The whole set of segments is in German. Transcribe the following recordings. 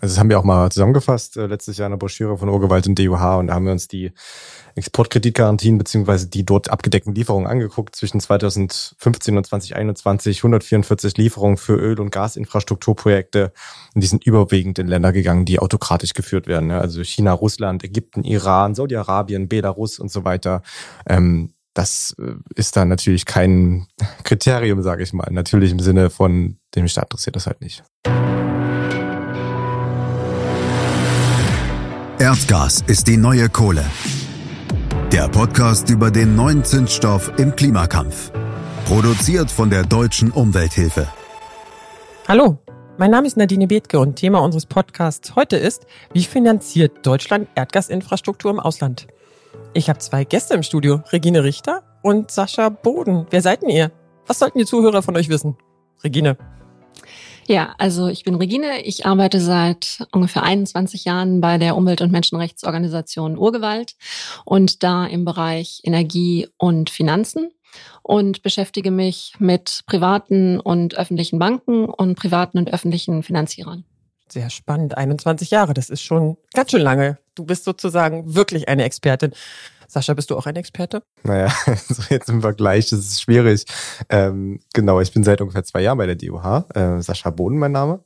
Also das haben wir auch mal zusammengefasst äh, letztes Jahr in der Broschüre von Urgewalt und DUH und da haben wir uns die Exportkreditgarantien beziehungsweise die dort abgedeckten Lieferungen angeguckt. Zwischen 2015 und 2021 144 Lieferungen für Öl- und Gasinfrastrukturprojekte und die sind überwiegend in Länder gegangen, die autokratisch geführt werden. Also China, Russland, Ägypten, Iran, Saudi-Arabien, Belarus und so weiter. Ähm, das äh, ist dann natürlich kein Kriterium, sage ich mal. Natürlich im Sinne von dem Staat interessiert das halt nicht. Erdgas ist die neue Kohle. Der Podcast über den neuen Zinsstoff im Klimakampf. Produziert von der Deutschen Umwelthilfe. Hallo, mein Name ist Nadine Bethke und Thema unseres Podcasts heute ist, wie finanziert Deutschland Erdgasinfrastruktur im Ausland? Ich habe zwei Gäste im Studio, Regine Richter und Sascha Boden. Wer seid denn ihr? Was sollten die Zuhörer von euch wissen? Regine. Ja, also ich bin Regine. Ich arbeite seit ungefähr 21 Jahren bei der Umwelt- und Menschenrechtsorganisation Urgewalt und da im Bereich Energie und Finanzen und beschäftige mich mit privaten und öffentlichen Banken und privaten und öffentlichen Finanzierern. Sehr spannend. 21 Jahre, das ist schon ganz schön lange. Du bist sozusagen wirklich eine Expertin. Sascha, bist du auch ein Experte? Naja, so jetzt im Vergleich, das ist schwierig. Ähm, genau, ich bin seit ungefähr zwei Jahren bei der DOH. Äh, Sascha Boden, mein Name.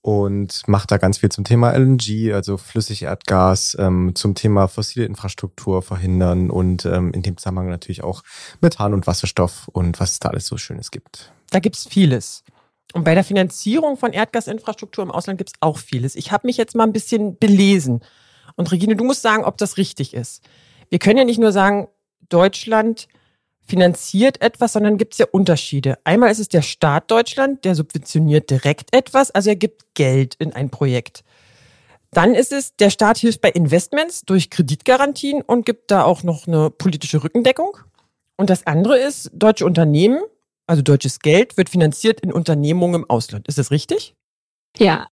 Und mache da ganz viel zum Thema LNG, also Flüssigerdgas, ähm, zum Thema fossile Infrastruktur verhindern und ähm, in dem Zusammenhang natürlich auch Methan und Wasserstoff und was es da alles so Schönes gibt. Da gibt's vieles. Und bei der Finanzierung von Erdgasinfrastruktur im Ausland gibt's auch vieles. Ich habe mich jetzt mal ein bisschen belesen. Und Regine, du musst sagen, ob das richtig ist wir können ja nicht nur sagen, Deutschland finanziert etwas, sondern gibt es ja Unterschiede. Einmal ist es der Staat Deutschland, der subventioniert direkt etwas, also er gibt Geld in ein Projekt. Dann ist es, der Staat hilft bei Investments durch Kreditgarantien und gibt da auch noch eine politische Rückendeckung. Und das andere ist, deutsche Unternehmen, also deutsches Geld, wird finanziert in Unternehmungen im Ausland. Ist das richtig? Ja.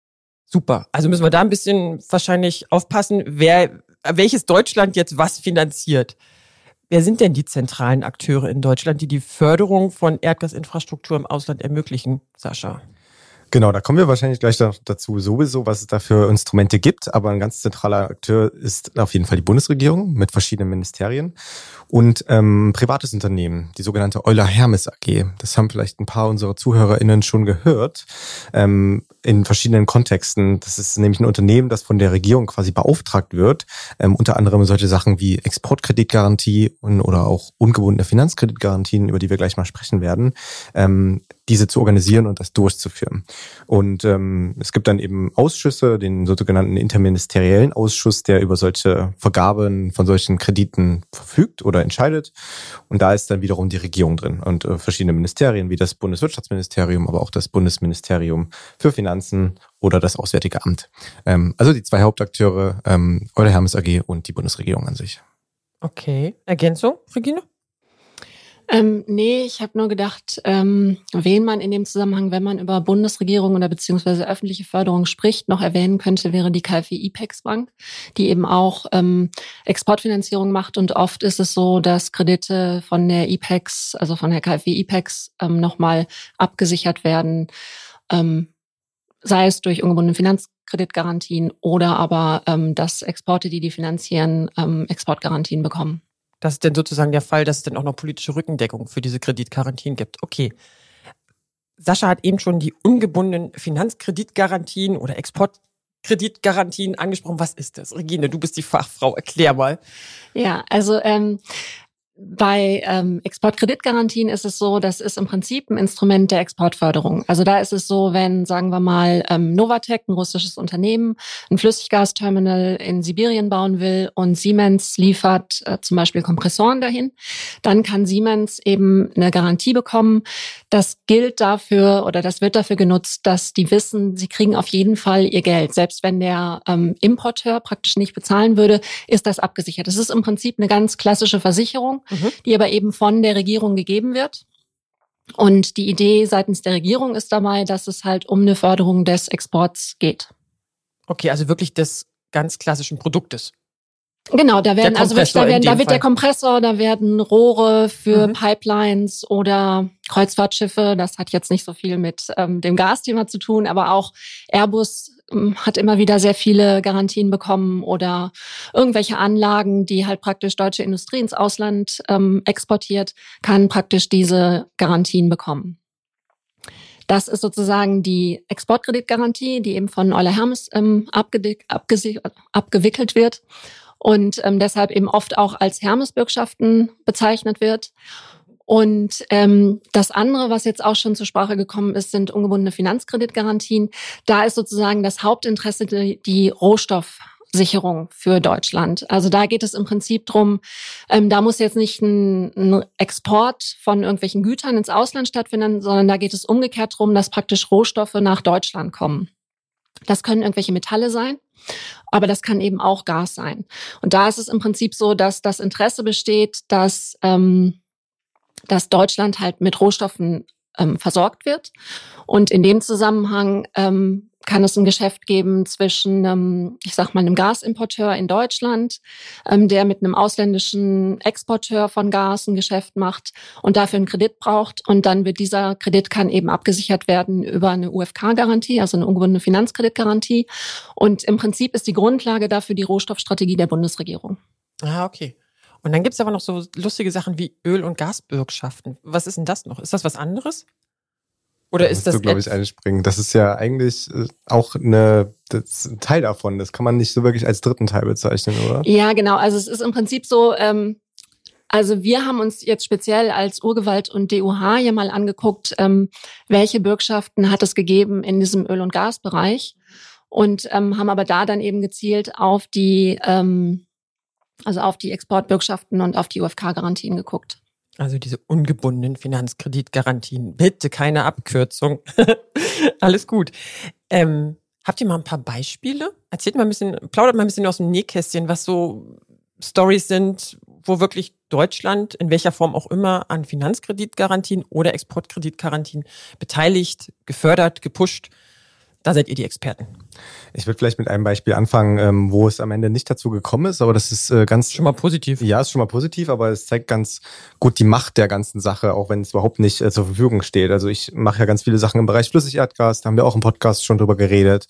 Super. Also müssen wir da ein bisschen wahrscheinlich aufpassen, wer welches Deutschland jetzt was finanziert. Wer sind denn die zentralen Akteure in Deutschland, die die Förderung von Erdgasinfrastruktur im Ausland ermöglichen, Sascha? Genau, da kommen wir wahrscheinlich gleich dazu sowieso, was es da für Instrumente gibt. Aber ein ganz zentraler Akteur ist auf jeden Fall die Bundesregierung mit verschiedenen Ministerien und ähm, privates Unternehmen, die sogenannte Euler Hermes AG. Das haben vielleicht ein paar unserer ZuhörerInnen schon gehört. Ähm, in verschiedenen Kontexten. Das ist nämlich ein Unternehmen, das von der Regierung quasi beauftragt wird, ähm, unter anderem solche Sachen wie Exportkreditgarantie und, oder auch ungebundene Finanzkreditgarantien, über die wir gleich mal sprechen werden, ähm, diese zu organisieren und das durchzuführen. Und ähm, es gibt dann eben Ausschüsse, den sogenannten interministeriellen Ausschuss, der über solche Vergaben von solchen Krediten verfügt oder entscheidet. Und da ist dann wiederum die Regierung drin und äh, verschiedene Ministerien wie das Bundeswirtschaftsministerium, aber auch das Bundesministerium für Finanzen oder das Auswärtige Amt. Ähm, also die zwei Hauptakteure, ähm, Euler Hermes AG und die Bundesregierung an sich. Okay. Ergänzung, Regine? Ähm, nee, ich habe nur gedacht, ähm, wen man in dem Zusammenhang, wenn man über Bundesregierung oder beziehungsweise öffentliche Förderung spricht, noch erwähnen könnte, wäre die KfW IPEX Bank, die eben auch ähm, Exportfinanzierung macht. Und oft ist es so, dass Kredite von der IPEX, also von der KfW IPEX, ähm, nochmal abgesichert werden, ähm, sei es durch ungebundene Finanzkreditgarantien oder aber, ähm, dass Exporte, die die finanzieren, ähm, Exportgarantien bekommen. Das ist denn sozusagen der Fall, dass es dann auch noch politische Rückendeckung für diese Kreditgarantien gibt. Okay. Sascha hat eben schon die ungebundenen Finanzkreditgarantien oder Exportkreditgarantien angesprochen. Was ist das? Regine, du bist die Fachfrau. Erklär mal. Ja, also ähm, bei ähm, Exportkreditgarantien ist es so, das ist im Prinzip ein Instrument der Exportförderung. Also da ist es so, wenn, sagen wir mal, ähm, Novatec, ein russisches Unternehmen, ein Flüssiggasterminal in Sibirien bauen will und Siemens liefert äh, zum Beispiel Kompressoren dahin, dann kann Siemens eben eine Garantie bekommen. Das gilt dafür oder das wird dafür genutzt, dass die wissen, sie kriegen auf jeden Fall ihr Geld. Selbst wenn der ähm, Importeur praktisch nicht bezahlen würde, ist das abgesichert. Das ist im Prinzip eine ganz klassische Versicherung mhm. die aber eben von der Regierung gegeben wird. Und die Idee seitens der Regierung ist dabei, dass es halt um eine Förderung des Exports geht. Okay, also wirklich des ganz klassischen Produktes. Genau, da werden also da, werden, da wird der Kompressor, da werden Rohre für mhm. Pipelines oder Kreuzfahrtschiffe. Das hat jetzt nicht so viel mit ähm, dem Gasthema zu tun, aber auch Airbus hat immer wieder sehr viele Garantien bekommen oder irgendwelche Anlagen, die halt praktisch deutsche Industrie ins Ausland ähm, exportiert, kann praktisch diese Garantien bekommen. Das ist sozusagen die Exportkreditgarantie, die eben von Euler Hermes ähm, abgewickelt wird und ähm, deshalb eben oft auch als Hermes-Bürgschaften bezeichnet wird. Und ähm, das andere, was jetzt auch schon zur Sprache gekommen ist, sind ungebundene Finanzkreditgarantien. Da ist sozusagen das Hauptinteresse die, die Rohstoffsicherung für Deutschland. Also da geht es im Prinzip drum, ähm, da muss jetzt nicht ein, ein Export von irgendwelchen Gütern ins Ausland stattfinden, sondern da geht es umgekehrt drum, dass praktisch Rohstoffe nach Deutschland kommen. Das können irgendwelche Metalle sein, aber das kann eben auch Gas sein. Und da ist es im Prinzip so, dass das Interesse besteht, dass, ähm, dass Deutschland halt mit Rohstoffen ähm, versorgt wird. Und in dem Zusammenhang ähm, kann es ein Geschäft geben zwischen, ähm, ich sag mal, einem Gasimporteur in Deutschland, ähm, der mit einem ausländischen Exporteur von Gas ein Geschäft macht und dafür einen Kredit braucht. Und dann wird dieser Kredit kann eben abgesichert werden über eine UFK-Garantie, also eine ungebundene Finanzkreditgarantie. Und im Prinzip ist die Grundlage dafür die Rohstoffstrategie der Bundesregierung. Ah, okay. Und dann gibt es aber noch so lustige Sachen wie Öl- und Gasbürgschaften. Was ist denn das noch? Ist das was anderes? Oder da ist das. Du, glaube ich, einspringen. Das ist ja eigentlich äh, auch eine, das ein Teil davon. Das kann man nicht so wirklich als dritten Teil bezeichnen, oder? Ja, genau. Also es ist im Prinzip so, ähm, also wir haben uns jetzt speziell als Urgewalt und DUH hier mal angeguckt, ähm, welche Bürgschaften hat es gegeben in diesem Öl- und Gasbereich und ähm, haben aber da dann eben gezielt auf die, ähm, also auf die Exportbürgschaften und auf die UFK-Garantien geguckt. Also diese ungebundenen Finanzkreditgarantien. Bitte keine Abkürzung. Alles gut. Ähm, habt ihr mal ein paar Beispiele? Erzählt mal ein bisschen, plaudert mal ein bisschen aus dem Nähkästchen, was so Stories sind, wo wirklich Deutschland in welcher Form auch immer an Finanzkreditgarantien oder Exportkreditgarantien beteiligt, gefördert, gepusht. Da seid ihr die Experten. Ich würde vielleicht mit einem Beispiel anfangen, ähm, wo es am Ende nicht dazu gekommen ist, aber das ist äh, ganz. Schon mal positiv. Ja, ist schon mal positiv, aber es zeigt ganz gut die Macht der ganzen Sache, auch wenn es überhaupt nicht äh, zur Verfügung steht. Also ich mache ja ganz viele Sachen im Bereich Flüssigerdgas, da haben wir auch im Podcast schon drüber geredet.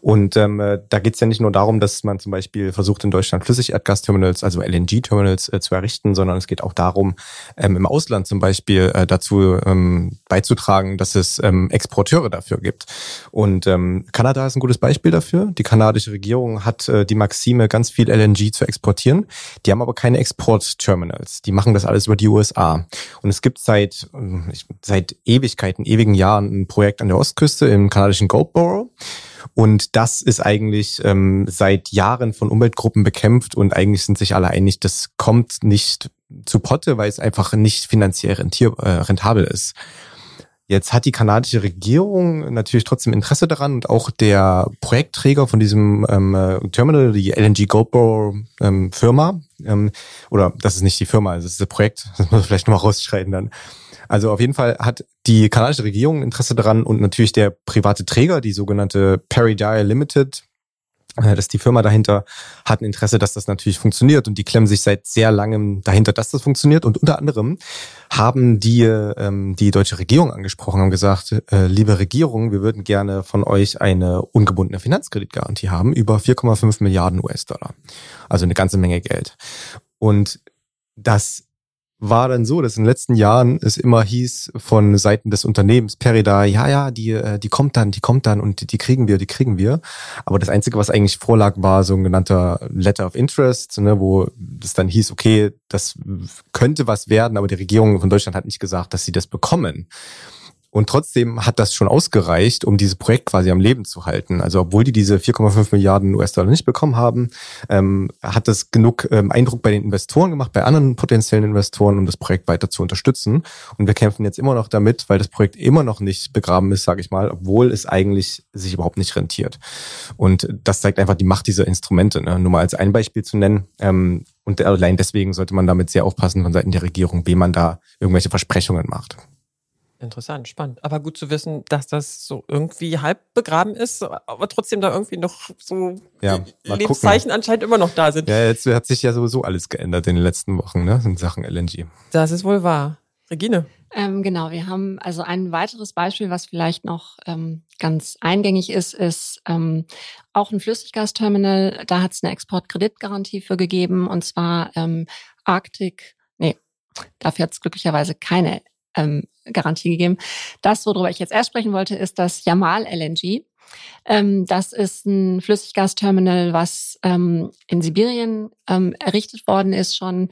Und ähm, äh, da geht es ja nicht nur darum, dass man zum Beispiel versucht, in Deutschland Flüssigerdgasterminals, also LNG-Terminals äh, zu errichten, sondern es geht auch darum, ähm, im Ausland zum Beispiel äh, dazu ähm, beizutragen, dass es ähm, Exporteure dafür gibt. Und ähm, Kanada ist ein gutes Beispiel dafür. Die kanadische Regierung hat äh, die Maxime, ganz viel LNG zu exportieren. Die haben aber keine Exportterminals. Die machen das alles über die USA. Und es gibt seit, äh, seit Ewigkeiten, ewigen Jahren ein Projekt an der Ostküste im kanadischen Goldboro. Und das ist eigentlich ähm, seit Jahren von Umweltgruppen bekämpft und eigentlich sind sich alle einig, das kommt nicht zu Potte, weil es einfach nicht finanziell rentier, äh, rentabel ist. Jetzt hat die kanadische Regierung natürlich trotzdem Interesse daran und auch der Projektträger von diesem ähm, äh, Terminal, die LNG Goldboro ähm, Firma, ähm, oder das ist nicht die Firma, das ist das Projekt, das muss man vielleicht nochmal rausschreiten dann. Also auf jeden Fall hat die kanadische Regierung Interesse daran und natürlich der private Träger, die sogenannte Perry Dye Limited, dass die Firma dahinter hat ein Interesse, dass das natürlich funktioniert und die klemmen sich seit sehr langem dahinter, dass das funktioniert. Und unter anderem haben die ähm, die deutsche Regierung angesprochen haben gesagt, äh, liebe Regierung, wir würden gerne von euch eine ungebundene Finanzkreditgarantie haben über 4,5 Milliarden US-Dollar, also eine ganze Menge Geld. Und das war dann so, dass in den letzten Jahren es immer hieß von Seiten des Unternehmens Perida, ja, ja, die, äh, die kommt dann, die kommt dann und die kriegen wir, die kriegen wir. Aber das Einzige, was eigentlich vorlag, war so ein genannter Letter of Interest, ne, wo das dann hieß, okay, das könnte was werden, aber die Regierung von Deutschland hat nicht gesagt, dass sie das bekommen. Und trotzdem hat das schon ausgereicht, um dieses Projekt quasi am Leben zu halten. Also obwohl die diese 4,5 Milliarden US-Dollar nicht bekommen haben, ähm, hat das genug ähm, Eindruck bei den Investoren gemacht, bei anderen potenziellen Investoren, um das Projekt weiter zu unterstützen. Und wir kämpfen jetzt immer noch damit, weil das Projekt immer noch nicht begraben ist, sage ich mal, obwohl es eigentlich sich überhaupt nicht rentiert. Und das zeigt einfach die Macht dieser Instrumente. Ne? Nur mal als ein Beispiel zu nennen. Ähm, und allein deswegen sollte man damit sehr aufpassen von Seiten der Regierung, wie man da irgendwelche Versprechungen macht. Interessant, spannend. Aber gut zu wissen, dass das so irgendwie halb begraben ist, aber trotzdem da irgendwie noch so Ja, Lebenszeichen gucken. anscheinend immer noch da sind. Ja, jetzt hat sich ja sowieso alles geändert in den letzten Wochen, ne, in Sachen LNG. Das ist wohl wahr. Regine. Ähm, genau, wir haben also ein weiteres Beispiel, was vielleicht noch ähm, ganz eingängig ist, ist ähm, auch ein Flüssiggasterminal. Da hat es eine Exportkreditgarantie für gegeben und zwar ähm, Arctic, nee, dafür hat es glücklicherweise keine ähm, Garantie gegeben. Das, worüber ich jetzt erst sprechen wollte, ist das Yamal LNG. Ähm, das ist ein Flüssiggasterminal, was ähm, in Sibirien ähm, errichtet worden ist, schon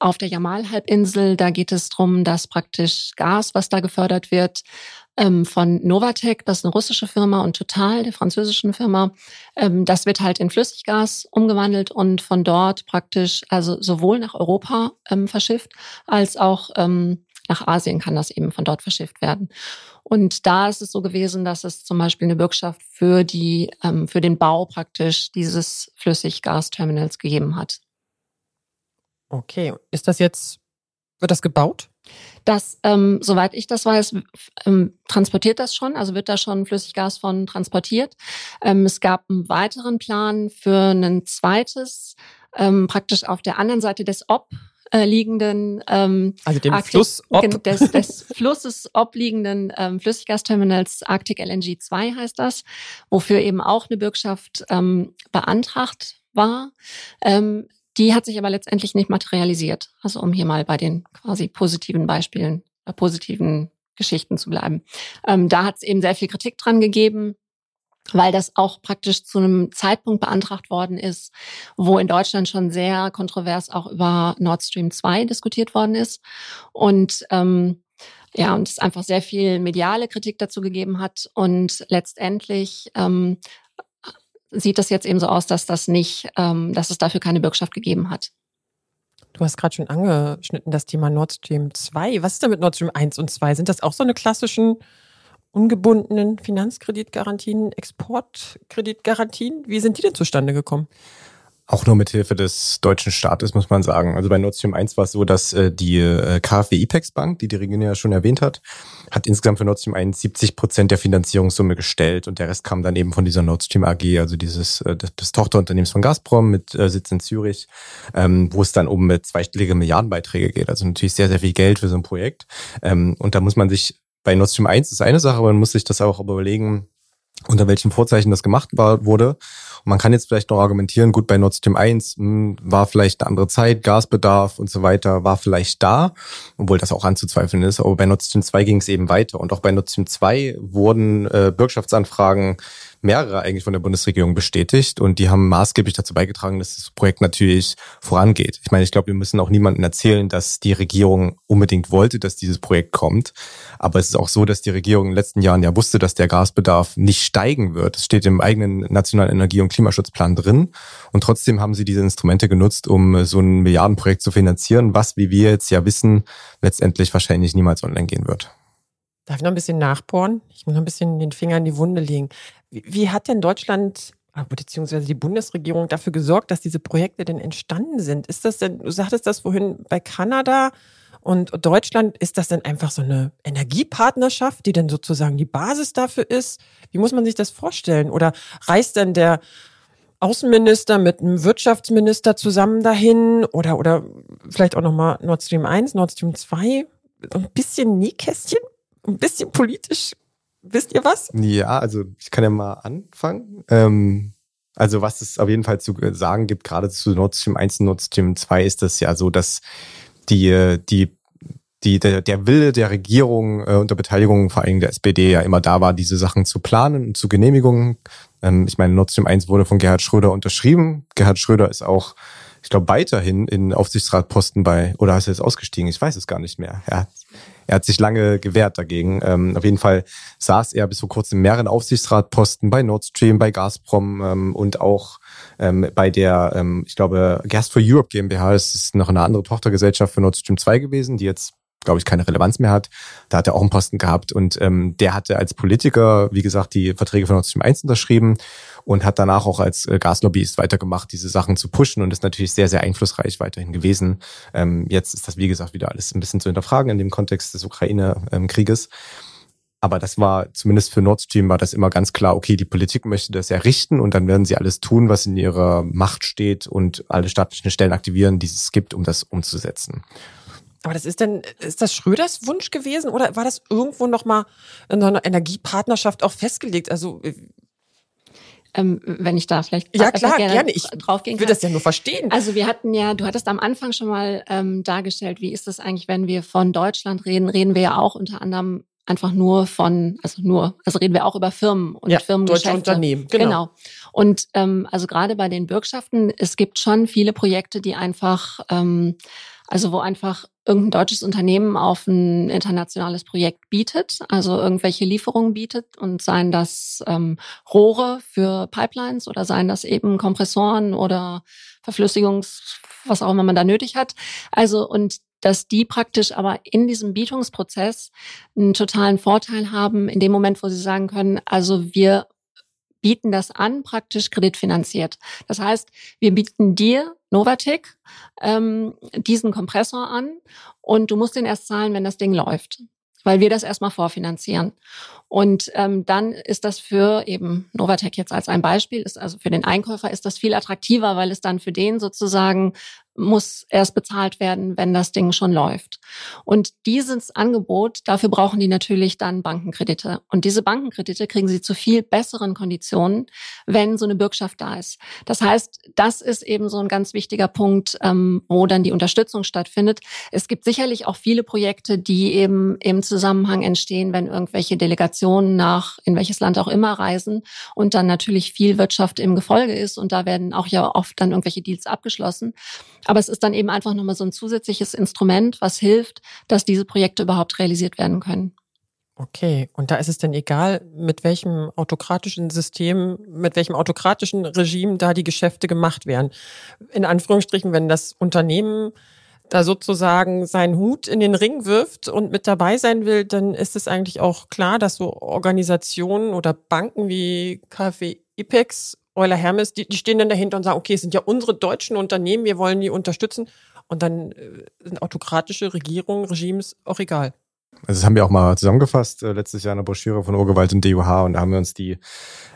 auf der Jamal-Halbinsel. Da geht es drum, dass praktisch Gas, was da gefördert wird, von Novatec, das ist eine russische Firma, und Total, der französischen Firma, das wird halt in Flüssiggas umgewandelt und von dort praktisch, also sowohl nach Europa verschifft, als auch nach Asien kann das eben von dort verschifft werden. Und da ist es so gewesen, dass es zum Beispiel eine Bürgschaft für die, ähm, für den Bau praktisch dieses Flüssiggasterminals gegeben hat. Okay, ist das jetzt, wird das gebaut? Das, ähm, soweit ich das weiß, ähm, transportiert das schon, also wird da schon Flüssiggas von transportiert. Ähm, es gab einen weiteren Plan für ein zweites, ähm, praktisch auf der anderen Seite des Ob äh, liegenden ähm, Also dem Arctic- Fluss ob. des, des Flusses obliegenden ähm, Flüssiggasterminals Arctic LNG 2 heißt das, wofür eben auch eine Bürgschaft ähm, beantragt war. Ähm, die hat sich aber letztendlich nicht materialisiert. Also um hier mal bei den quasi positiven Beispielen, äh, positiven Geschichten zu bleiben. Ähm, da hat es eben sehr viel Kritik dran gegeben weil das auch praktisch zu einem Zeitpunkt beantragt worden ist, wo in Deutschland schon sehr kontrovers auch über Nord Stream 2 diskutiert worden ist. Und ähm, ja, und es einfach sehr viel mediale Kritik dazu gegeben hat. Und letztendlich ähm, sieht das jetzt eben so aus, dass das nicht, ähm, dass es dafür keine Bürgschaft gegeben hat. Du hast gerade schon angeschnitten das Thema Nord Stream 2. Was ist denn mit Nord Stream 1 und 2? Sind das auch so eine klassischen ungebundenen Finanzkreditgarantien, Exportkreditgarantien? Wie sind die denn zustande gekommen? Auch nur mit Hilfe des deutschen Staates, muss man sagen. Also bei Nord Stream 1 war es so, dass äh, die äh, KfW IPEX Bank, die die Regine ja schon erwähnt hat, hat insgesamt für Nord Stream 1 70 Prozent der Finanzierungssumme gestellt und der Rest kam dann eben von dieser Nord Stream AG, also dieses äh, des, Tochterunternehmens von Gazprom mit äh, Sitz in Zürich, ähm, wo es dann um äh, zweistellige Milliardenbeiträge geht. Also natürlich sehr, sehr viel Geld für so ein Projekt. Ähm, und da muss man sich bei Nord Stream 1 ist eine Sache, aber man muss sich das auch überlegen, unter welchen Vorzeichen das gemacht war, wurde. Und man kann jetzt vielleicht noch argumentieren, gut, bei Nord Stream 1 mh, war vielleicht eine andere Zeit, Gasbedarf und so weiter war vielleicht da, obwohl das auch anzuzweifeln ist. Aber bei Nord Stream 2 ging es eben weiter. Und auch bei Nord Stream 2 wurden äh, Bürgschaftsanfragen mehrere eigentlich von der Bundesregierung bestätigt und die haben maßgeblich dazu beigetragen, dass das Projekt natürlich vorangeht. Ich meine, ich glaube, wir müssen auch niemandem erzählen, dass die Regierung unbedingt wollte, dass dieses Projekt kommt. Aber es ist auch so, dass die Regierung in den letzten Jahren ja wusste, dass der Gasbedarf nicht steigen wird. Es steht im eigenen nationalen Energie- und Klimaschutzplan drin. Und trotzdem haben sie diese Instrumente genutzt, um so ein Milliardenprojekt zu finanzieren, was, wie wir jetzt ja wissen, letztendlich wahrscheinlich niemals online gehen wird. Darf ich noch ein bisschen nachbohren? Ich muss noch ein bisschen den Finger in die Wunde legen. Wie, wie hat denn Deutschland ah, beziehungsweise die Bundesregierung dafür gesorgt, dass diese Projekte denn entstanden sind? Ist das denn, du sagtest das vorhin bei Kanada und Deutschland, ist das denn einfach so eine Energiepartnerschaft, die dann sozusagen die Basis dafür ist? Wie muss man sich das vorstellen? Oder reist denn der Außenminister mit einem Wirtschaftsminister zusammen dahin? Oder, oder vielleicht auch nochmal Nord Stream 1, Nord Stream 2? Ein bisschen Nähkästchen? Ein bisschen politisch? Wisst ihr was? Ja, also ich kann ja mal anfangen. Ähm, also was es auf jeden Fall zu sagen gibt, gerade zu Nord Stream 1 und Nord Stream 2, ist das ja so, dass die, die, die, der, der Wille der Regierung äh, unter Beteiligung vor allem der SPD ja immer da war, diese Sachen zu planen und zu Genehmigungen. Ähm, ich meine, Nord Stream 1 wurde von Gerhard Schröder unterschrieben. Gerhard Schröder ist auch, ich glaube, weiterhin in Aufsichtsratposten bei, oder ist er jetzt ausgestiegen? Ich weiß es gar nicht mehr. Hat, er hat sich lange gewehrt dagegen. Ähm, auf jeden Fall saß er bis vor kurzem in mehreren Aufsichtsratposten bei Nord Stream, bei Gazprom ähm, und auch ähm, bei der, ähm, ich glaube, Gas for Europe GmbH, das ist noch eine andere Tochtergesellschaft für Nord Stream 2 gewesen, die jetzt glaube ich, keine Relevanz mehr hat. Da hat er auch einen Posten gehabt und ähm, der hatte als Politiker, wie gesagt, die Verträge von Nord Stream 1 unterschrieben und hat danach auch als äh, Gaslobbyist weitergemacht, diese Sachen zu pushen und ist natürlich sehr, sehr einflussreich weiterhin gewesen. Ähm, jetzt ist das, wie gesagt, wieder alles ein bisschen zu hinterfragen in dem Kontext des Ukraine-Krieges. Aber das war, zumindest für Nord Stream war das immer ganz klar, okay, die Politik möchte das ja richten und dann werden sie alles tun, was in ihrer Macht steht und alle staatlichen Stellen aktivieren, die es gibt, um das umzusetzen. Aber das ist denn, ist das Schröders Wunsch gewesen oder war das irgendwo nochmal in einer Energiepartnerschaft auch festgelegt? Also äh, ähm, wenn ich da vielleicht ja klar gerne, gerne. ich draufgehen will das ja nur verstehen. Also wir hatten ja, du hattest am Anfang schon mal ähm, dargestellt, wie ist das eigentlich, wenn wir von Deutschland reden, reden wir ja auch unter anderem einfach nur von, also nur, also reden wir auch über Firmen und ja, Firmengeschäfte. Deutsche Unternehmen, genau. genau. Und ähm, also gerade bei den Bürgschaften, es gibt schon viele Projekte, die einfach, ähm, also wo einfach irgendein deutsches Unternehmen auf ein internationales Projekt bietet, also irgendwelche Lieferungen bietet und seien das ähm, Rohre für Pipelines oder seien das eben Kompressoren oder Verflüssigungs, was auch immer man da nötig hat. Also und dass die praktisch aber in diesem Bietungsprozess einen totalen Vorteil haben, in dem Moment, wo sie sagen können, also wir bieten das an, praktisch kreditfinanziert. Das heißt, wir bieten dir, Novatec, ähm, diesen Kompressor an und du musst den erst zahlen, wenn das Ding läuft weil wir das erstmal vorfinanzieren. Und ähm, dann ist das für eben Novatec jetzt als ein Beispiel, ist also für den Einkäufer ist das viel attraktiver, weil es dann für den sozusagen muss erst bezahlt werden, wenn das Ding schon läuft. Und dieses Angebot, dafür brauchen die natürlich dann Bankenkredite. Und diese Bankenkredite kriegen sie zu viel besseren Konditionen, wenn so eine Bürgschaft da ist. Das heißt, das ist eben so ein ganz wichtiger Punkt, ähm, wo dann die Unterstützung stattfindet. Es gibt sicherlich auch viele Projekte, die eben im Zusammenhang entstehen, wenn irgendwelche Delegationen nach in welches Land auch immer reisen und dann natürlich viel Wirtschaft im Gefolge ist und da werden auch ja oft dann irgendwelche Deals abgeschlossen. Aber es ist dann eben einfach nochmal so ein zusätzliches Instrument, was hilft, dass diese Projekte überhaupt realisiert werden können. Okay, und da ist es denn egal, mit welchem autokratischen System, mit welchem autokratischen Regime da die Geschäfte gemacht werden. In Anführungsstrichen, wenn das Unternehmen da sozusagen seinen Hut in den Ring wirft und mit dabei sein will, dann ist es eigentlich auch klar, dass so Organisationen oder Banken wie KfW IPEX Euler Hermes, die, die stehen dann dahinter und sagen, okay, es sind ja unsere deutschen Unternehmen, wir wollen die unterstützen. Und dann äh, sind autokratische Regierungen, Regimes auch egal. Also das haben wir auch mal zusammengefasst äh, letztes Jahr in der Broschüre von Urgewalt und DUH und da haben wir uns die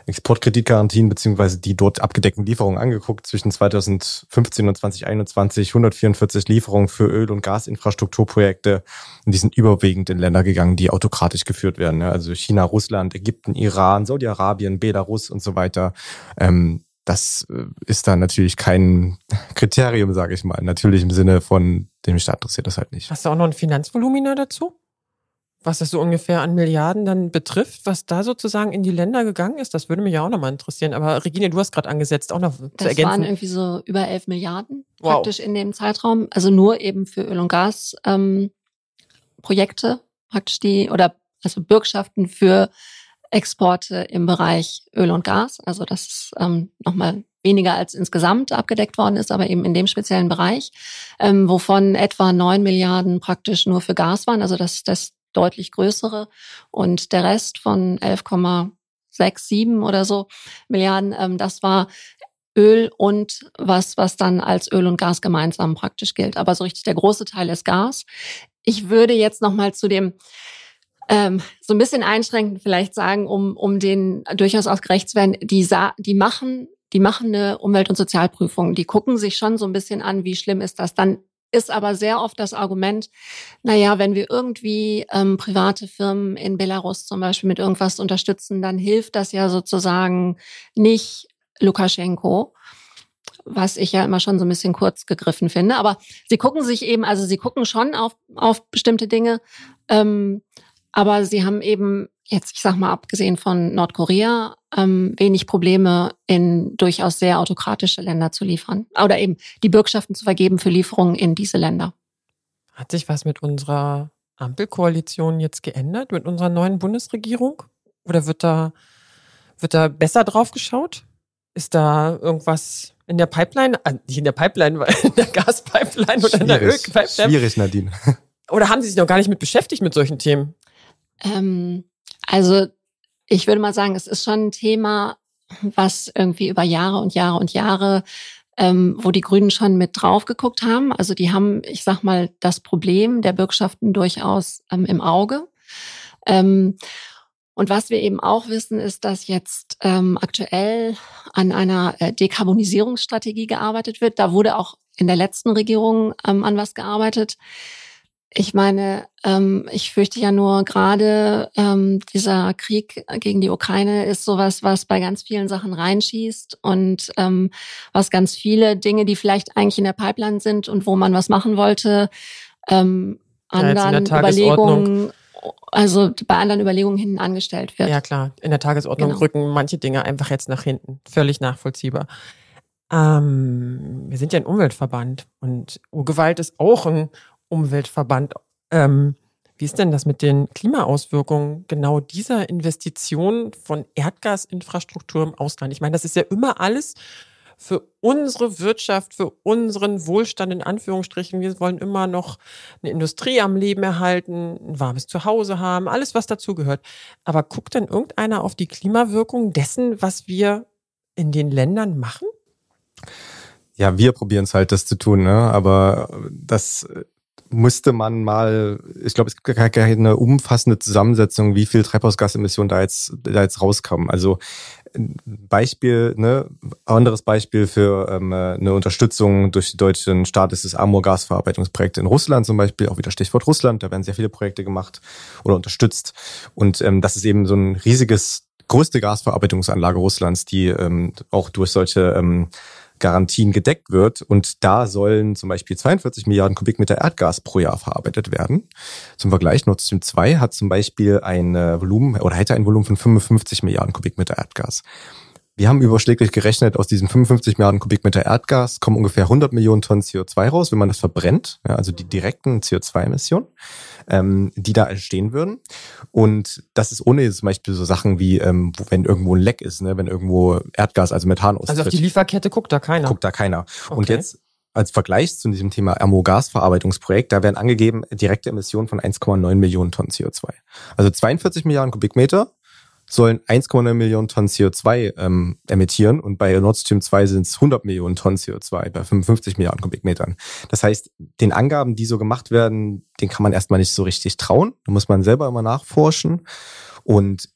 Exportkreditgarantien beziehungsweise die dort abgedeckten Lieferungen angeguckt. Zwischen 2015 und 2021 144 Lieferungen für Öl- und Gasinfrastrukturprojekte und die sind überwiegend in Länder gegangen, die autokratisch geführt werden. Also China, Russland, Ägypten, Iran, Saudi-Arabien, Belarus und so weiter. Ähm, das äh, ist dann natürlich kein Kriterium, sage ich mal. Natürlich im Sinne von dem Staat interessiert das halt nicht. Hast du auch noch ein Finanzvolumina dazu? Was das so ungefähr an Milliarden dann betrifft, was da sozusagen in die Länder gegangen ist, das würde mich ja auch nochmal interessieren. Aber Regine, du hast gerade angesetzt, auch noch zu das ergänzen. Das waren irgendwie so über elf Milliarden wow. praktisch in dem Zeitraum. Also nur eben für Öl- und Gas ähm, praktisch die oder also Bürgschaften für Exporte im Bereich Öl und Gas. Also das ist ähm, nochmal weniger als insgesamt abgedeckt worden ist, aber eben in dem speziellen Bereich, ähm, wovon etwa neun Milliarden praktisch nur für Gas waren. Also das, das deutlich größere. Und der Rest von 11,67 oder so Milliarden, ähm, das war Öl und was, was dann als Öl und Gas gemeinsam praktisch gilt. Aber so richtig der große Teil ist Gas. Ich würde jetzt nochmal zu dem ähm, so ein bisschen einschränkend vielleicht sagen, um, um den durchaus auch gerecht zu werden, die, die machen die machen eine Umwelt- und Sozialprüfung. Die gucken sich schon so ein bisschen an, wie schlimm ist das. Dann ist aber sehr oft das Argument, na ja, wenn wir irgendwie ähm, private Firmen in Belarus zum Beispiel mit irgendwas unterstützen, dann hilft das ja sozusagen nicht Lukaschenko was ich ja immer schon so ein bisschen kurz gegriffen finde. Aber sie gucken sich eben, also sie gucken schon auf, auf bestimmte Dinge, ähm, aber sie haben eben jetzt, ich sag mal, abgesehen von Nordkorea, ähm, wenig Probleme in durchaus sehr autokratische Länder zu liefern. Oder eben die Bürgschaften zu vergeben für Lieferungen in diese Länder. Hat sich was mit unserer Ampelkoalition jetzt geändert, mit unserer neuen Bundesregierung? Oder wird da, wird da besser drauf geschaut? Ist da irgendwas in der Pipeline? Ah, nicht in der Pipeline, weil in der Gaspipeline oder in der Ölpipeline? Schwierig, Nadine. Oder haben Sie sich noch gar nicht mit beschäftigt mit solchen Themen? Ähm, also ich würde mal sagen, es ist schon ein Thema, was irgendwie über Jahre und Jahre und Jahre ähm, wo die Grünen schon mit drauf geguckt haben. Also die haben, ich sag mal, das Problem der Bürgschaften durchaus ähm, im Auge. Ähm, und was wir eben auch wissen, ist, dass jetzt ähm, aktuell an einer äh, Dekarbonisierungsstrategie gearbeitet wird. Da wurde auch in der letzten Regierung ähm, an was gearbeitet. Ich meine, ähm, ich fürchte ja nur gerade ähm, dieser Krieg gegen die Ukraine ist sowas, was bei ganz vielen Sachen reinschießt und ähm, was ganz viele Dinge, die vielleicht eigentlich in der Pipeline sind und wo man was machen wollte, ähm, anderen ja, Überlegungen also bei anderen Überlegungen hinten angestellt wird. Ja klar, in der Tagesordnung genau. rücken manche Dinge einfach jetzt nach hinten. Völlig nachvollziehbar. Ähm, wir sind ja ein Umweltverband und Urgewalt ist auch ein Umweltverband. Ähm, wie ist denn das mit den Klimaauswirkungen genau dieser Investition von Erdgasinfrastruktur im Ausland? Ich meine, das ist ja immer alles für unsere Wirtschaft, für unseren Wohlstand in Anführungsstrichen. Wir wollen immer noch eine Industrie am Leben erhalten, ein warmes Zuhause haben, alles, was dazugehört. Aber guckt denn irgendeiner auf die Klimawirkung dessen, was wir in den Ländern machen? Ja, wir probieren es halt, das zu tun, ne? aber das musste man mal, ich glaube, es gibt gar keine umfassende Zusammensetzung, wie viel Treibhausgasemissionen da jetzt, da jetzt rauskommen. Also Beispiel, ne, anderes Beispiel für ähm, eine Unterstützung durch den deutschen Staat ist das Amur-Gasverarbeitungsprojekt in Russland zum Beispiel, auch wieder Stichwort Russland, da werden sehr viele Projekte gemacht oder unterstützt. Und ähm, das ist eben so ein riesiges, größte Gasverarbeitungsanlage Russlands, die ähm, auch durch solche ähm, Garantien gedeckt wird. Und da sollen zum Beispiel 42 Milliarden Kubikmeter Erdgas pro Jahr verarbeitet werden. Zum Vergleich, Nord Stream 2 hat zum Beispiel ein Volumen oder hätte ein Volumen von 55 Milliarden Kubikmeter Erdgas. Wir haben überschläglich gerechnet, aus diesen 55 Milliarden Kubikmeter Erdgas kommen ungefähr 100 Millionen Tonnen CO2 raus, wenn man das verbrennt, ja, also die direkten CO2-Emissionen, ähm, die da entstehen würden. Und das ist ohne zum Beispiel so Sachen wie, ähm, wo, wenn irgendwo ein Leck ist, ne, wenn irgendwo Erdgas, also Methan austritt. Also auf die Lieferkette guckt da keiner. Guckt da keiner. Okay. Und jetzt als Vergleich zu diesem Thema Ammogasverarbeitungsprojekt, da werden angegeben direkte Emissionen von 1,9 Millionen Tonnen CO2. Also 42 Milliarden Kubikmeter sollen 1,9 Millionen Tonnen CO2 ähm, emittieren und bei Nord Stream 2 sind es 100 Millionen Tonnen CO2 bei 55 Milliarden Kubikmetern. Das heißt, den Angaben, die so gemacht werden, den kann man erstmal nicht so richtig trauen. Da muss man selber immer nachforschen. Und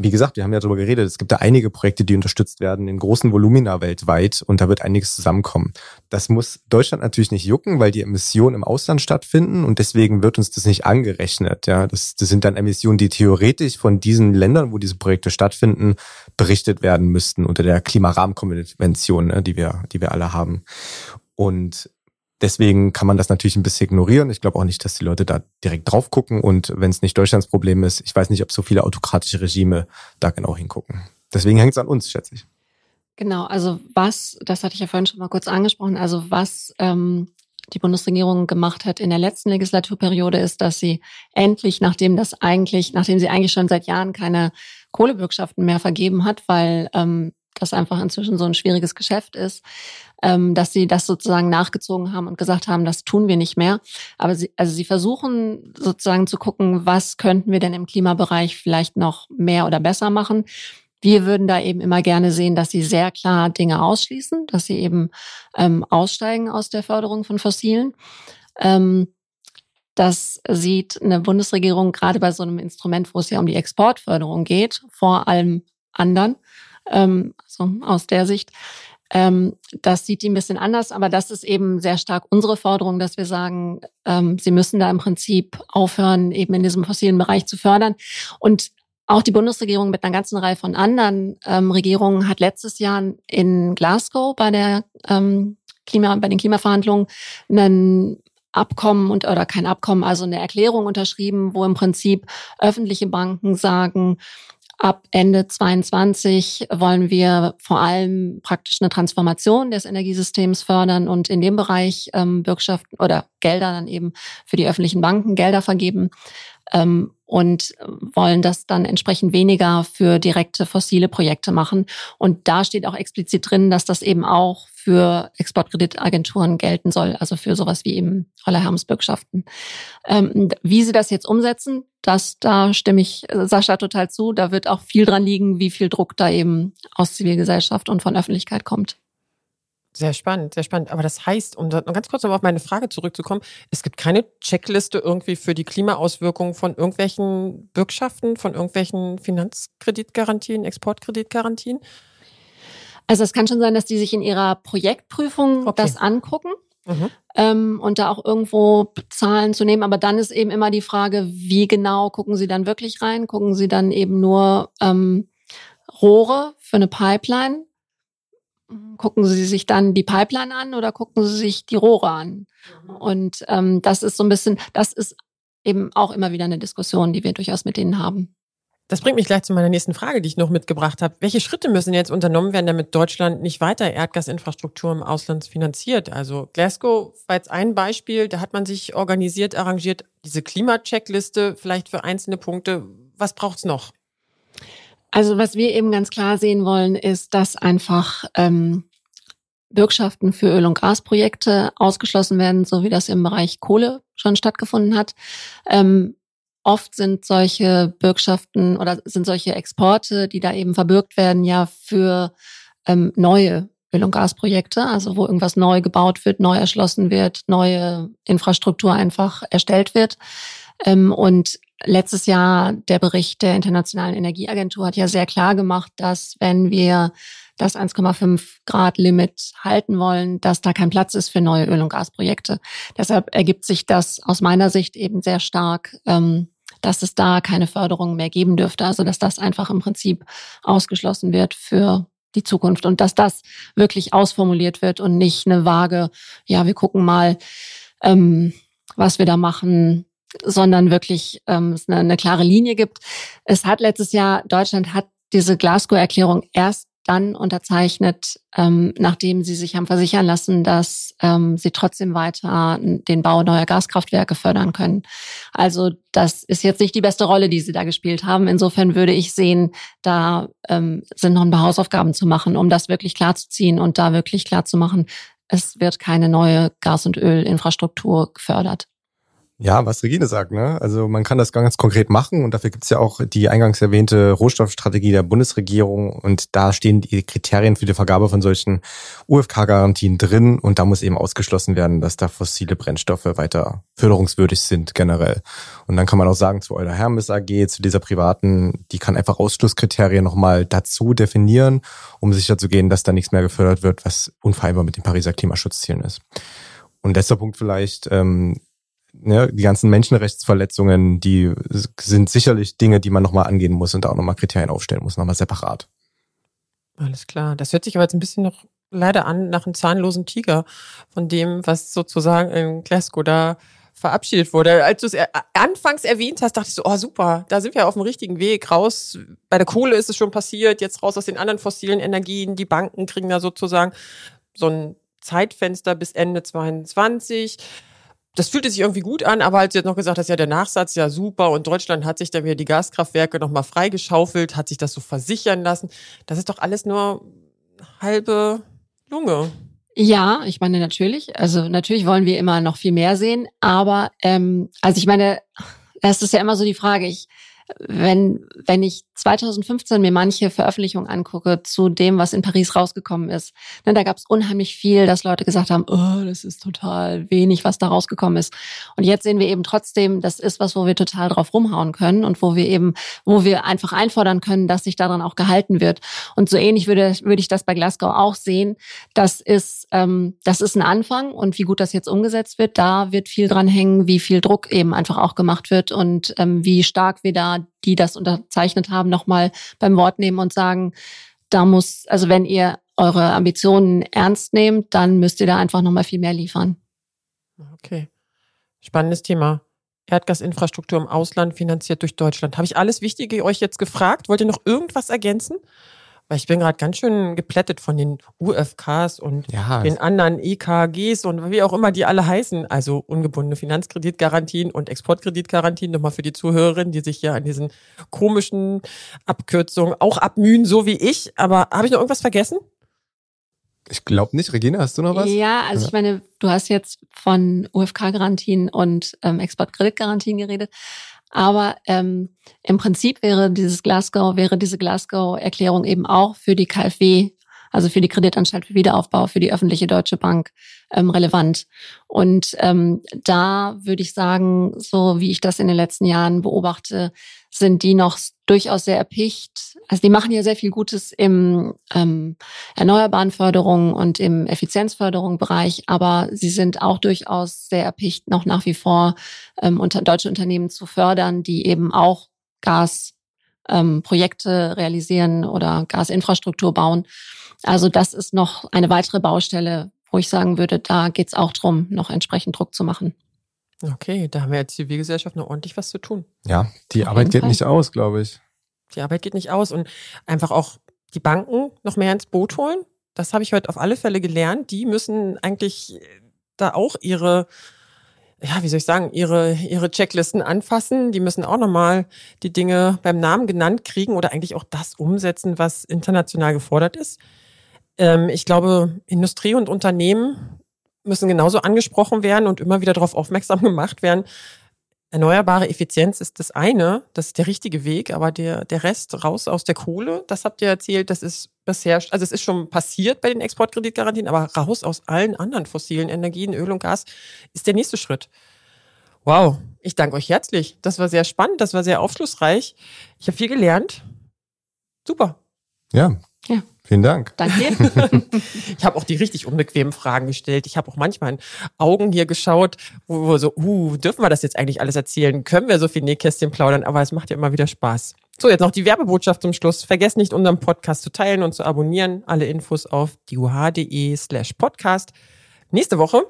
wie gesagt, wir haben ja darüber geredet, es gibt da einige Projekte, die unterstützt werden in großen Volumina weltweit und da wird einiges zusammenkommen. Das muss Deutschland natürlich nicht jucken, weil die Emissionen im Ausland stattfinden und deswegen wird uns das nicht angerechnet. Ja, das, das sind dann Emissionen, die theoretisch von diesen Ländern, wo diese Projekte stattfinden, berichtet werden müssten unter der Klimarahmenkonvention, ne, die wir, die wir alle haben. Und Deswegen kann man das natürlich ein bisschen ignorieren. Ich glaube auch nicht, dass die Leute da direkt drauf gucken. Und wenn es nicht Deutschlands Problem ist, ich weiß nicht, ob so viele autokratische Regime da genau hingucken. Deswegen hängt es an uns, schätze ich. Genau, also was, das hatte ich ja vorhin schon mal kurz angesprochen, also was ähm, die Bundesregierung gemacht hat in der letzten Legislaturperiode, ist, dass sie endlich, nachdem das eigentlich, nachdem sie eigentlich schon seit Jahren keine Kohlebürgschaften mehr vergeben hat, weil ähm, das einfach inzwischen so ein schwieriges Geschäft ist, ähm, dass sie das sozusagen nachgezogen haben und gesagt haben, das tun wir nicht mehr. Aber sie, also sie versuchen sozusagen zu gucken, was könnten wir denn im Klimabereich vielleicht noch mehr oder besser machen. Wir würden da eben immer gerne sehen, dass sie sehr klar Dinge ausschließen, dass sie eben ähm, aussteigen aus der Förderung von Fossilen. Ähm, das sieht eine Bundesregierung gerade bei so einem Instrument, wo es ja um die Exportförderung geht, vor allem anderen, ähm, so aus der Sicht, ähm, das sieht die ein bisschen anders, aber das ist eben sehr stark unsere Forderung, dass wir sagen, ähm, sie müssen da im Prinzip aufhören, eben in diesem fossilen Bereich zu fördern. Und auch die Bundesregierung mit einer ganzen Reihe von anderen ähm, Regierungen hat letztes Jahr in Glasgow bei der ähm, Klima, bei den Klimaverhandlungen einen Abkommen und oder kein Abkommen, also eine Erklärung unterschrieben, wo im Prinzip öffentliche Banken sagen, Ab Ende 22 wollen wir vor allem praktisch eine Transformation des Energiesystems fördern und in dem Bereich ähm, Bürgschaften oder Gelder dann eben für die öffentlichen Banken Gelder vergeben ähm, und wollen das dann entsprechend weniger für direkte fossile Projekte machen. Und da steht auch explizit drin, dass das eben auch für Exportkreditagenturen gelten soll, also für sowas wie eben Holler Hermes Bürgschaften. Ähm, wie sie das jetzt umsetzen, das, da stimme ich äh, Sascha total zu. Da wird auch viel dran liegen, wie viel Druck da eben aus Zivilgesellschaft und von Öffentlichkeit kommt. Sehr spannend, sehr spannend. Aber das heißt, um da ganz kurz nochmal auf meine Frage zurückzukommen, es gibt keine Checkliste irgendwie für die Klimaauswirkungen von irgendwelchen Bürgschaften, von irgendwelchen Finanzkreditgarantien, Exportkreditgarantien? Also es kann schon sein, dass die sich in ihrer Projektprüfung okay. das angucken. Mhm. Ähm, und da auch irgendwo Zahlen zu nehmen. Aber dann ist eben immer die Frage, wie genau gucken Sie dann wirklich rein? Gucken Sie dann eben nur ähm, Rohre für eine Pipeline? Gucken Sie sich dann die Pipeline an oder gucken Sie sich die Rohre an? Mhm. Und ähm, das ist so ein bisschen, das ist eben auch immer wieder eine Diskussion, die wir durchaus mit denen haben. Das bringt mich gleich zu meiner nächsten Frage, die ich noch mitgebracht habe. Welche Schritte müssen jetzt unternommen werden, damit Deutschland nicht weiter Erdgasinfrastruktur im Ausland finanziert? Also Glasgow war jetzt ein Beispiel, da hat man sich organisiert, arrangiert, diese Klimacheckliste vielleicht für einzelne Punkte. Was braucht's noch? Also was wir eben ganz klar sehen wollen, ist, dass einfach ähm, Bürgschaften für Öl- und Gasprojekte ausgeschlossen werden, so wie das im Bereich Kohle schon stattgefunden hat. Ähm, oft sind solche Bürgschaften oder sind solche Exporte, die da eben verbürgt werden, ja für ähm, neue Öl- und Gasprojekte, also wo irgendwas neu gebaut wird, neu erschlossen wird, neue Infrastruktur einfach erstellt wird. Ähm, und letztes Jahr der Bericht der Internationalen Energieagentur hat ja sehr klar gemacht, dass wenn wir das 1,5 Grad Limit halten wollen, dass da kein Platz ist für neue Öl- und Gasprojekte. Deshalb ergibt sich das aus meiner Sicht eben sehr stark, ähm, dass es da keine Förderung mehr geben dürfte. Also dass das einfach im Prinzip ausgeschlossen wird für die Zukunft und dass das wirklich ausformuliert wird und nicht eine vage, ja, wir gucken mal, ähm, was wir da machen, sondern wirklich ähm, es eine, eine klare Linie gibt. Es hat letztes Jahr, Deutschland hat diese Glasgow-Erklärung erst dann unterzeichnet, ähm, nachdem sie sich haben versichern lassen, dass ähm, sie trotzdem weiter den Bau neuer Gaskraftwerke fördern können. Also das ist jetzt nicht die beste Rolle, die sie da gespielt haben. Insofern würde ich sehen, da ähm, sind noch ein paar Hausaufgaben zu machen, um das wirklich klarzuziehen und da wirklich klarzumachen, es wird keine neue Gas- und Ölinfrastruktur gefördert. Ja, was Regine sagt, ne? Also man kann das ganz konkret machen und dafür gibt's ja auch die eingangs erwähnte Rohstoffstrategie der Bundesregierung und da stehen die Kriterien für die Vergabe von solchen UFK-Garantien drin und da muss eben ausgeschlossen werden, dass da fossile Brennstoffe weiter förderungswürdig sind generell. Und dann kann man auch sagen zu Euler Hermes AG, zu dieser privaten, die kann einfach Ausschlusskriterien nochmal dazu definieren, um sicherzugehen, dass da nichts mehr gefördert wird, was unvereinbar mit den Pariser Klimaschutzzielen ist. Und letzter Punkt vielleicht, ähm, ja, die ganzen Menschenrechtsverletzungen, die sind sicherlich Dinge, die man nochmal angehen muss und da auch nochmal Kriterien aufstellen muss, nochmal separat. Alles klar. Das hört sich aber jetzt ein bisschen noch leider an nach einem zahnlosen Tiger von dem, was sozusagen in Glasgow da verabschiedet wurde. Als du es anfangs erwähnt hast, dachte ich so, oh super, da sind wir auf dem richtigen Weg. Raus, bei der Kohle ist es schon passiert, jetzt raus aus den anderen fossilen Energien. Die Banken kriegen da sozusagen so ein Zeitfenster bis Ende 22 das fühlte sich irgendwie gut an, aber als du jetzt noch gesagt hast, ja, der Nachsatz, ja super, und Deutschland hat sich dann wieder die Gaskraftwerke nochmal freigeschaufelt, hat sich das so versichern lassen. Das ist doch alles nur halbe Lunge. Ja, ich meine natürlich. Also natürlich wollen wir immer noch viel mehr sehen, aber ähm, also ich meine, es ist ja immer so die Frage, ich wenn, wenn ich 2015 mir manche Veröffentlichungen angucke zu dem, was in Paris rausgekommen ist, ne, da gab es unheimlich viel, dass Leute gesagt haben, oh, das ist total wenig, was da rausgekommen ist. Und jetzt sehen wir eben trotzdem, das ist was, wo wir total drauf rumhauen können und wo wir eben, wo wir einfach einfordern können, dass sich daran auch gehalten wird. Und so ähnlich würde, würde ich das bei Glasgow auch sehen. Das ist, ähm, das ist ein Anfang und wie gut das jetzt umgesetzt wird, da wird viel dran hängen, wie viel Druck eben einfach auch gemacht wird und ähm, wie stark wir da die das unterzeichnet haben, nochmal beim Wort nehmen und sagen, da muss, also wenn ihr eure Ambitionen ernst nehmt, dann müsst ihr da einfach nochmal viel mehr liefern. Okay. Spannendes Thema. Erdgasinfrastruktur im Ausland finanziert durch Deutschland. Habe ich alles Wichtige euch jetzt gefragt? Wollt ihr noch irgendwas ergänzen? Weil ich bin gerade ganz schön geplättet von den UFKs und ja, den anderen EKGs und wie auch immer die alle heißen. Also ungebundene Finanzkreditgarantien und Exportkreditgarantien. Nochmal für die Zuhörerinnen, die sich ja an diesen komischen Abkürzungen auch abmühen, so wie ich. Aber habe ich noch irgendwas vergessen? Ich glaube nicht. Regina, hast du noch was? Ja, also ja. ich meine, du hast jetzt von UFK-Garantien und ähm, Exportkreditgarantien geredet. Aber ähm, im Prinzip wäre dieses Glasgow, wäre diese Glasgow-Erklärung eben auch für die KfW also für die Kreditanstalt für Wiederaufbau, für die öffentliche Deutsche Bank ähm, relevant. Und ähm, da würde ich sagen, so wie ich das in den letzten Jahren beobachte, sind die noch durchaus sehr erpicht. Also die machen ja sehr viel Gutes im ähm, erneuerbaren Förderung und im Effizienzförderung Bereich, aber sie sind auch durchaus sehr erpicht, noch nach wie vor ähm, unter, deutsche Unternehmen zu fördern, die eben auch Gas ähm, Projekte realisieren oder Gasinfrastruktur bauen. Also das ist noch eine weitere Baustelle, wo ich sagen würde, da geht es auch darum, noch entsprechend Druck zu machen. Okay, da haben wir als Zivilgesellschaft noch ordentlich was zu tun. Ja, die Auf Arbeit geht Fall. nicht aus, glaube ich. Die Arbeit geht nicht aus und einfach auch die Banken noch mehr ins Boot holen. Das habe ich heute auf alle Fälle gelernt. Die müssen eigentlich da auch ihre ja, wie soll ich sagen, ihre, ihre Checklisten anfassen. Die müssen auch nochmal die Dinge beim Namen genannt kriegen oder eigentlich auch das umsetzen, was international gefordert ist. Ähm, ich glaube, Industrie und Unternehmen müssen genauso angesprochen werden und immer wieder darauf aufmerksam gemacht werden. Erneuerbare Effizienz ist das eine, das ist der richtige Weg, aber der, der Rest raus aus der Kohle, das habt ihr erzählt, das ist bisher, also es ist schon passiert bei den Exportkreditgarantien, aber raus aus allen anderen fossilen Energien, Öl und Gas, ist der nächste Schritt. Wow, ich danke euch herzlich. Das war sehr spannend, das war sehr aufschlussreich. Ich habe viel gelernt. Super. Ja. Ja. Vielen Dank. Danke. ich habe auch die richtig unbequemen Fragen gestellt. Ich habe auch manchmal in Augen hier geschaut, wo wir so, uh, dürfen wir das jetzt eigentlich alles erzählen? Können wir so viel Nähkästchen plaudern? Aber es macht ja immer wieder Spaß. So, jetzt noch die Werbebotschaft zum Schluss. Vergesst nicht, unseren Podcast zu teilen und zu abonnieren. Alle Infos auf diuh.de slash podcast. Nächste Woche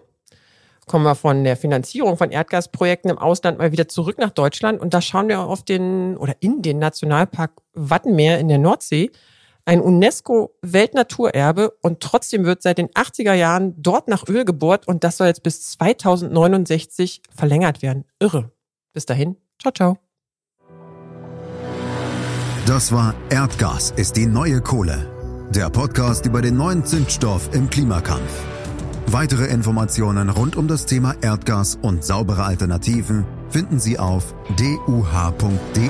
kommen wir von der Finanzierung von Erdgasprojekten im Ausland mal wieder zurück nach Deutschland und da schauen wir auf den oder in den Nationalpark Wattenmeer in der Nordsee ein UNESCO-Weltnaturerbe und trotzdem wird seit den 80er Jahren dort nach Öl gebohrt und das soll jetzt bis 2069 verlängert werden. Irre. Bis dahin, ciao, ciao. Das war Erdgas ist die neue Kohle. Der Podcast über den neuen Zündstoff im Klimakampf. Weitere Informationen rund um das Thema Erdgas und saubere Alternativen finden Sie auf duh.de.